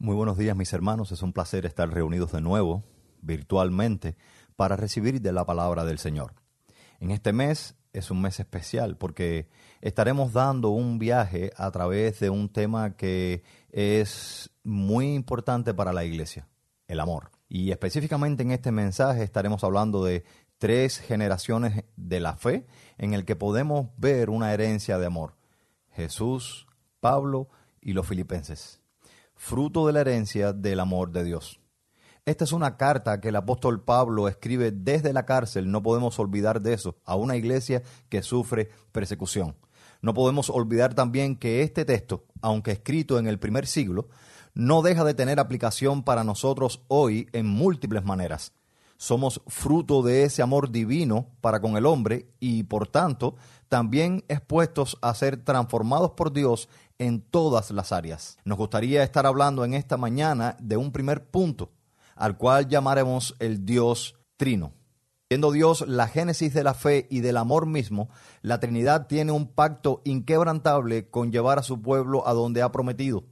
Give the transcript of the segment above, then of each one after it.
Muy buenos días mis hermanos, es un placer estar reunidos de nuevo virtualmente para recibir de la palabra del Señor. En este mes es un mes especial porque estaremos dando un viaje a través de un tema que es muy importante para la iglesia, el amor. Y específicamente en este mensaje estaremos hablando de tres generaciones de la fe en el que podemos ver una herencia de amor. Jesús, Pablo y los filipenses fruto de la herencia del amor de Dios. Esta es una carta que el apóstol Pablo escribe desde la cárcel, no podemos olvidar de eso, a una iglesia que sufre persecución. No podemos olvidar también que este texto, aunque escrito en el primer siglo, no deja de tener aplicación para nosotros hoy en múltiples maneras. Somos fruto de ese amor divino para con el hombre y, por tanto, también expuestos a ser transformados por Dios en todas las áreas. Nos gustaría estar hablando en esta mañana de un primer punto, al cual llamaremos el Dios Trino. Siendo Dios la génesis de la fe y del amor mismo, la Trinidad tiene un pacto inquebrantable con llevar a su pueblo a donde ha prometido.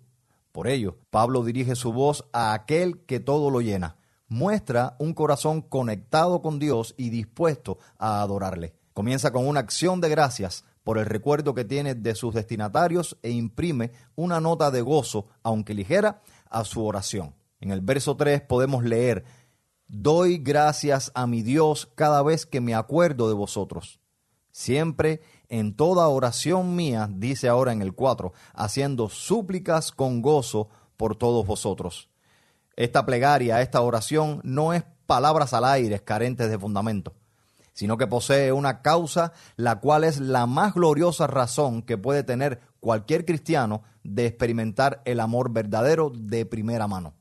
Por ello, Pablo dirige su voz a aquel que todo lo llena. Muestra un corazón conectado con Dios y dispuesto a adorarle. Comienza con una acción de gracias por el recuerdo que tiene de sus destinatarios e imprime una nota de gozo, aunque ligera, a su oración. En el verso 3 podemos leer, Doy gracias a mi Dios cada vez que me acuerdo de vosotros. Siempre en toda oración mía, dice ahora en el 4, haciendo súplicas con gozo por todos vosotros. Esta plegaria, esta oración, no es palabras al aire carentes de fundamento sino que posee una causa, la cual es la más gloriosa razón que puede tener cualquier cristiano de experimentar el amor verdadero de primera mano.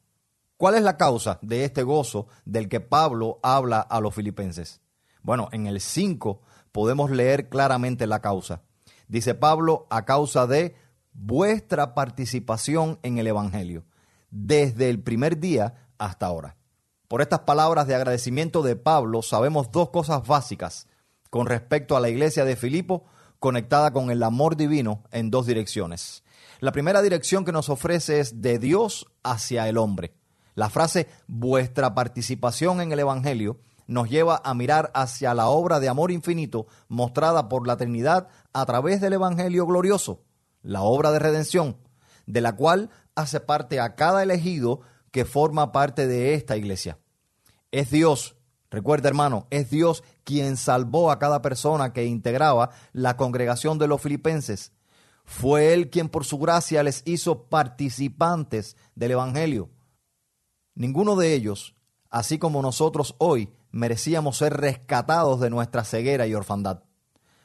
¿Cuál es la causa de este gozo del que Pablo habla a los filipenses? Bueno, en el 5 podemos leer claramente la causa. Dice Pablo, a causa de vuestra participación en el Evangelio, desde el primer día hasta ahora. Por estas palabras de agradecimiento de Pablo sabemos dos cosas básicas con respecto a la iglesia de Filipo conectada con el amor divino en dos direcciones. La primera dirección que nos ofrece es de Dios hacia el hombre. La frase vuestra participación en el Evangelio nos lleva a mirar hacia la obra de amor infinito mostrada por la Trinidad a través del Evangelio glorioso, la obra de redención, de la cual hace parte a cada elegido que forma parte de esta iglesia. Es Dios, recuerda hermano, es Dios quien salvó a cada persona que integraba la congregación de los filipenses. Fue Él quien por su gracia les hizo participantes del Evangelio. Ninguno de ellos, así como nosotros hoy, merecíamos ser rescatados de nuestra ceguera y orfandad.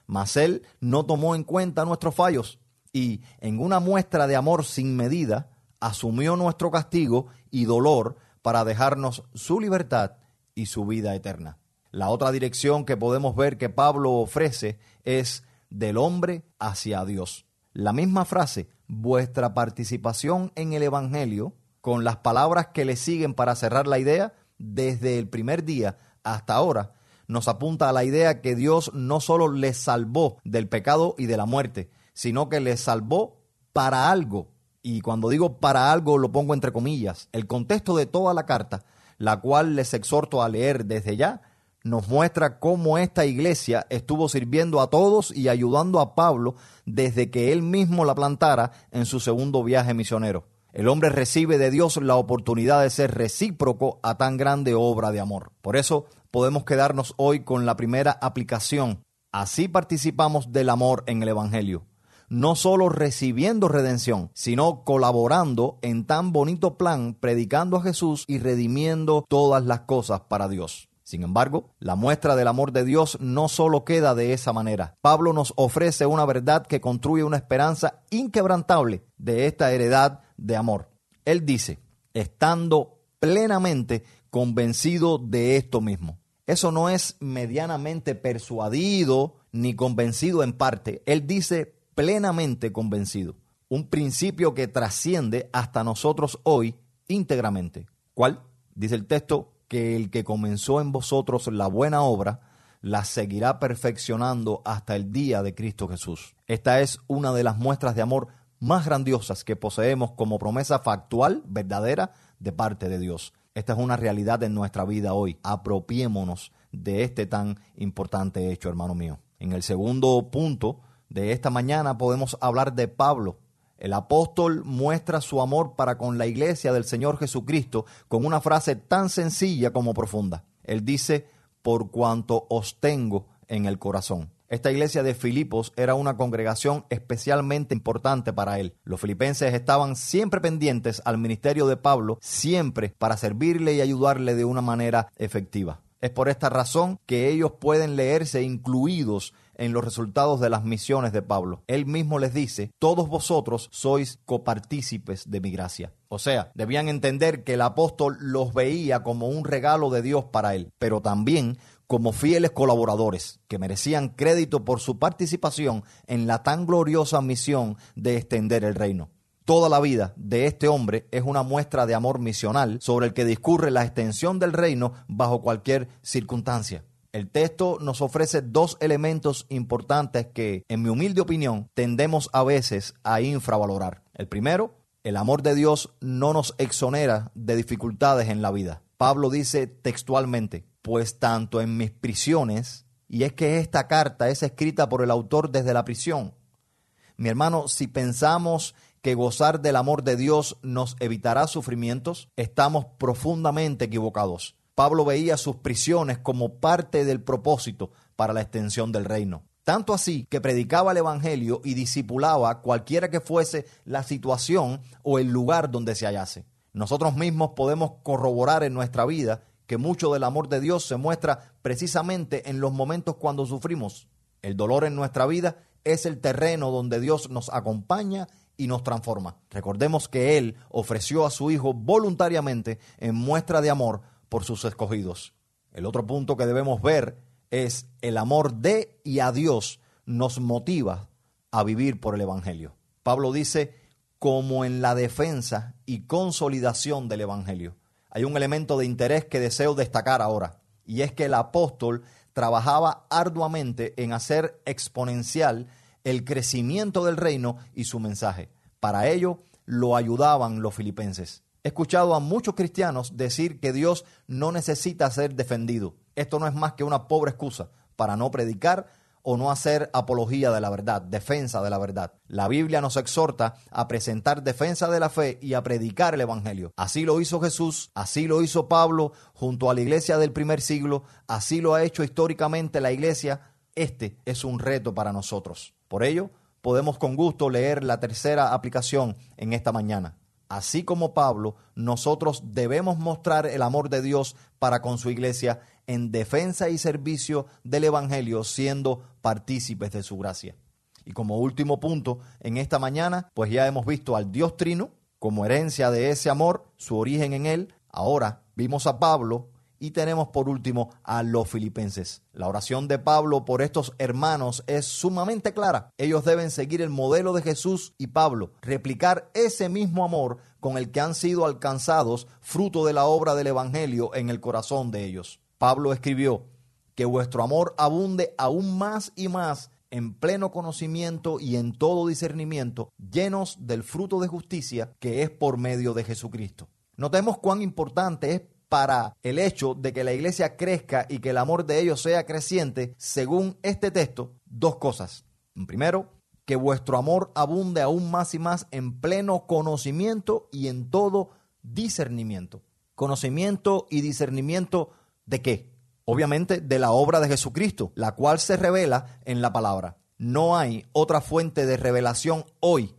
Mas Él no tomó en cuenta nuestros fallos y, en una muestra de amor sin medida, asumió nuestro castigo y dolor para dejarnos su libertad y su vida eterna. La otra dirección que podemos ver que Pablo ofrece es del hombre hacia Dios. La misma frase, vuestra participación en el Evangelio, con las palabras que le siguen para cerrar la idea, desde el primer día hasta ahora, nos apunta a la idea que Dios no solo les salvó del pecado y de la muerte, sino que les salvó para algo y cuando digo para algo lo pongo entre comillas, el contexto de toda la carta, la cual les exhorto a leer desde ya, nos muestra cómo esta iglesia estuvo sirviendo a todos y ayudando a Pablo desde que él mismo la plantara en su segundo viaje misionero. El hombre recibe de Dios la oportunidad de ser recíproco a tan grande obra de amor. Por eso podemos quedarnos hoy con la primera aplicación. Así participamos del amor en el Evangelio no solo recibiendo redención, sino colaborando en tan bonito plan, predicando a Jesús y redimiendo todas las cosas para Dios. Sin embargo, la muestra del amor de Dios no solo queda de esa manera. Pablo nos ofrece una verdad que construye una esperanza inquebrantable de esta heredad de amor. Él dice, estando plenamente convencido de esto mismo. Eso no es medianamente persuadido ni convencido en parte. Él dice plenamente convencido. Un principio que trasciende hasta nosotros hoy íntegramente. ¿Cuál? Dice el texto que el que comenzó en vosotros la buena obra, la seguirá perfeccionando hasta el día de Cristo Jesús. Esta es una de las muestras de amor más grandiosas que poseemos como promesa factual, verdadera, de parte de Dios. Esta es una realidad en nuestra vida hoy. Apropiémonos de este tan importante hecho, hermano mío. En el segundo punto de esta mañana podemos hablar de Pablo. El apóstol muestra su amor para con la iglesia del Señor Jesucristo con una frase tan sencilla como profunda. Él dice, por cuanto os tengo en el corazón. Esta iglesia de Filipos era una congregación especialmente importante para él. Los filipenses estaban siempre pendientes al ministerio de Pablo, siempre para servirle y ayudarle de una manera efectiva. Es por esta razón que ellos pueden leerse incluidos en los resultados de las misiones de Pablo. Él mismo les dice, todos vosotros sois copartícipes de mi gracia. O sea, debían entender que el apóstol los veía como un regalo de Dios para él, pero también como fieles colaboradores que merecían crédito por su participación en la tan gloriosa misión de extender el reino. Toda la vida de este hombre es una muestra de amor misional sobre el que discurre la extensión del reino bajo cualquier circunstancia. El texto nos ofrece dos elementos importantes que, en mi humilde opinión, tendemos a veces a infravalorar. El primero, el amor de Dios no nos exonera de dificultades en la vida. Pablo dice textualmente, pues tanto en mis prisiones, y es que esta carta es escrita por el autor desde la prisión. Mi hermano, si pensamos que gozar del amor de Dios nos evitará sufrimientos, estamos profundamente equivocados. Pablo veía sus prisiones como parte del propósito para la extensión del reino. Tanto así que predicaba el Evangelio y discipulaba cualquiera que fuese la situación o el lugar donde se hallase. Nosotros mismos podemos corroborar en nuestra vida que mucho del amor de Dios se muestra precisamente en los momentos cuando sufrimos. El dolor en nuestra vida es el terreno donde Dios nos acompaña y nos transforma. Recordemos que Él ofreció a su Hijo voluntariamente en muestra de amor por sus escogidos. El otro punto que debemos ver es el amor de y a Dios nos motiva a vivir por el Evangelio. Pablo dice, como en la defensa y consolidación del Evangelio. Hay un elemento de interés que deseo destacar ahora, y es que el apóstol trabajaba arduamente en hacer exponencial el crecimiento del reino y su mensaje. Para ello lo ayudaban los filipenses. He escuchado a muchos cristianos decir que Dios no necesita ser defendido. Esto no es más que una pobre excusa para no predicar o no hacer apología de la verdad, defensa de la verdad. La Biblia nos exhorta a presentar defensa de la fe y a predicar el Evangelio. Así lo hizo Jesús, así lo hizo Pablo junto a la iglesia del primer siglo, así lo ha hecho históricamente la iglesia. Este es un reto para nosotros. Por ello, podemos con gusto leer la tercera aplicación en esta mañana así como Pablo, nosotros debemos mostrar el amor de Dios para con su iglesia en defensa y servicio del Evangelio, siendo partícipes de su gracia. Y como último punto, en esta mañana, pues ya hemos visto al Dios Trino como herencia de ese amor, su origen en él. Ahora vimos a Pablo y tenemos por último a los filipenses. La oración de Pablo por estos hermanos es sumamente clara. Ellos deben seguir el modelo de Jesús y Pablo, replicar ese mismo amor con el que han sido alcanzados fruto de la obra del Evangelio en el corazón de ellos. Pablo escribió, que vuestro amor abunde aún más y más en pleno conocimiento y en todo discernimiento, llenos del fruto de justicia que es por medio de Jesucristo. Notemos cuán importante es para el hecho de que la iglesia crezca y que el amor de ellos sea creciente, según este texto, dos cosas. Primero, que vuestro amor abunde aún más y más en pleno conocimiento y en todo discernimiento. Conocimiento y discernimiento de qué? Obviamente de la obra de Jesucristo, la cual se revela en la palabra. No hay otra fuente de revelación hoy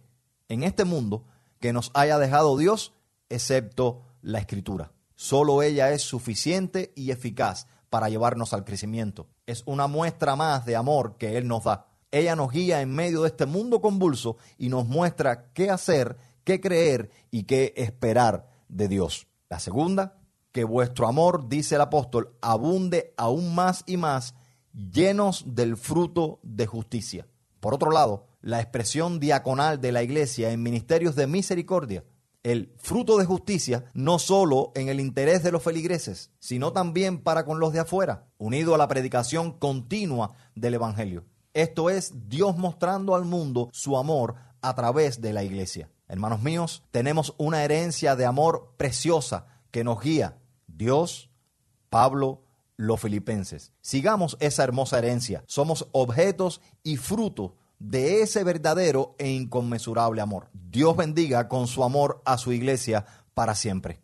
en este mundo que nos haya dejado Dios excepto la escritura. Solo ella es suficiente y eficaz para llevarnos al crecimiento. Es una muestra más de amor que Él nos da. Ella nos guía en medio de este mundo convulso y nos muestra qué hacer, qué creer y qué esperar de Dios. La segunda, que vuestro amor, dice el apóstol, abunde aún más y más, llenos del fruto de justicia. Por otro lado, la expresión diaconal de la iglesia en ministerios de misericordia el fruto de justicia no solo en el interés de los feligreses, sino también para con los de afuera, unido a la predicación continua del Evangelio. Esto es Dios mostrando al mundo su amor a través de la iglesia. Hermanos míos, tenemos una herencia de amor preciosa que nos guía. Dios, Pablo, los filipenses. Sigamos esa hermosa herencia. Somos objetos y frutos de ese verdadero e inconmensurable amor. Dios bendiga con su amor a su iglesia para siempre.